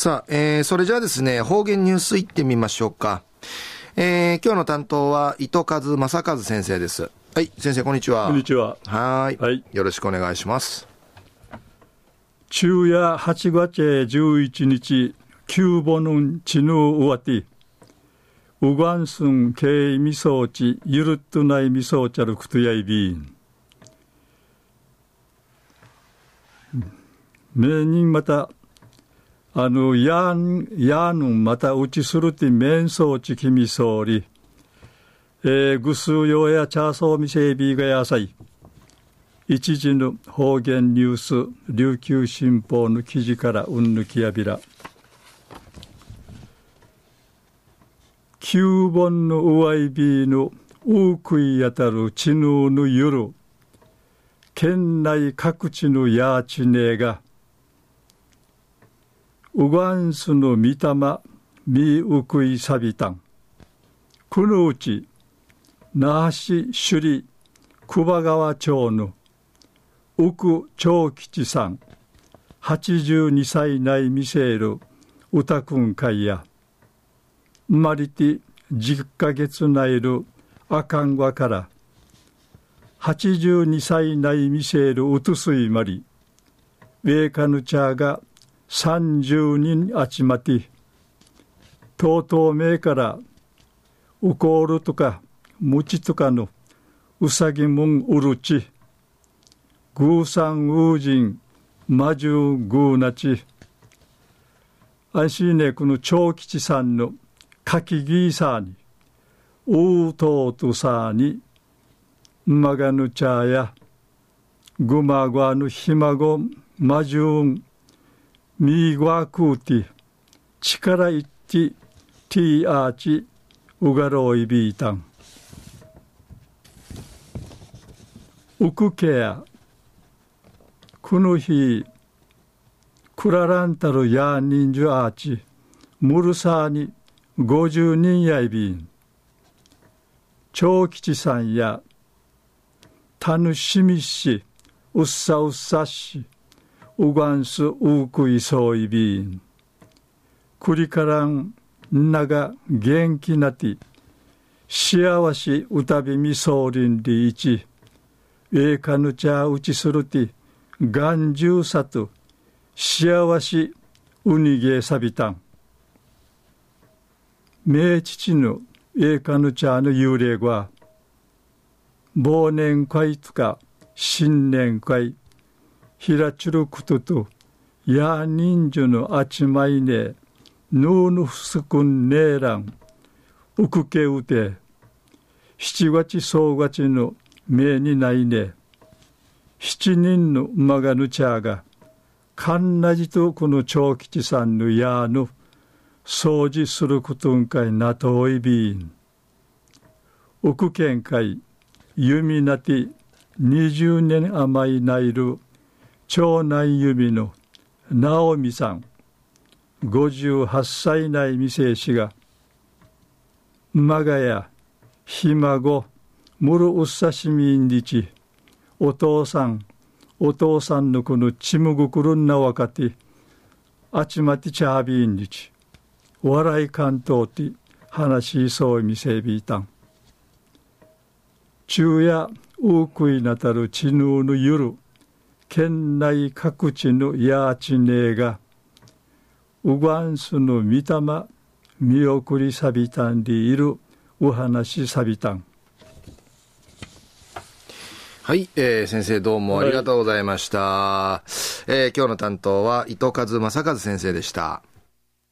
さあ、えー、それじゃあですね、方言ニュースいってみましょうか。えー、今日の担当は、糸数正和先生です。はい、先生、こんにちは。こんにちは。はい。はい。よろしくお願いします。昼夜8月11日、旧本の地のうわて、うがんすんけいみそうち、ゆるっとないみそうちゃるくとやいびん。めにまた、あの、やん、やんまたうちするって面相ちきみそうり、えー、ぐすうよやチャーソーみせびがやさい。一時の方言ニュース、琉球新報の記事からうんぬきやびら。九本のうわいびのうくいやたるちぬのゆる、県内各地のやちねが、ウガンスの御霊みうくいさびたん。このうち那覇市首里久保川町の奥長吉さん82歳内見せる歌くん会や。生まれて10ヶ月内るあかんわから。82歳内見せるうとすいまりウェーカヌチャーが30人集まってとうとうめからウコールとかムチとかのうさぎもんうるち。グーサンウージンマジューグーナチあしねこの長吉さんのかきぎーさにうとうとさにまがぬちゃやぐまぐわぬひまごまじゅんミーワークーティ力いってティーアーチウガロイビータンウクケアこの日クラランタルヤーニンジュアーチムルサーに50人やいびん。長吉さんやタヌシミシウッサウッサシうがんすうくいそういびん。くりからんなが元気なて、幸しうたびみそうりんりいち、えかぬちゃうちするて、がんじゅうさと、幸しうにげさびたん。名父のえかぬちゃの幽霊は、忘年会とか新年会、ひらちることと、や人数のあちまいね、ぬうぬふすくんねえらん、うくけうて、七月総月の目にないね、七人の馬がぬちゃが、かんなじとこの長吉さんのやぬ、掃除することんかいなといびん。うくけんかい、弓なて、二十年甘いないる、長男指の直美さん58歳内未成氏が馬がやひ孫むるうっさしみんりちお父さんお父さんのこのちむぐくるんなわかてあちまてちゃびんりち笑い関東て話しそうみせびいたん。昼夜うくいなたるちぬうぬゆる県内各地のヤーチネがウガンスの御霊見送りサビタンでいるお話サビタン。はい、えー、先生どうもありがとうございました、はい、えー、今日の担当は糸数正和先生でした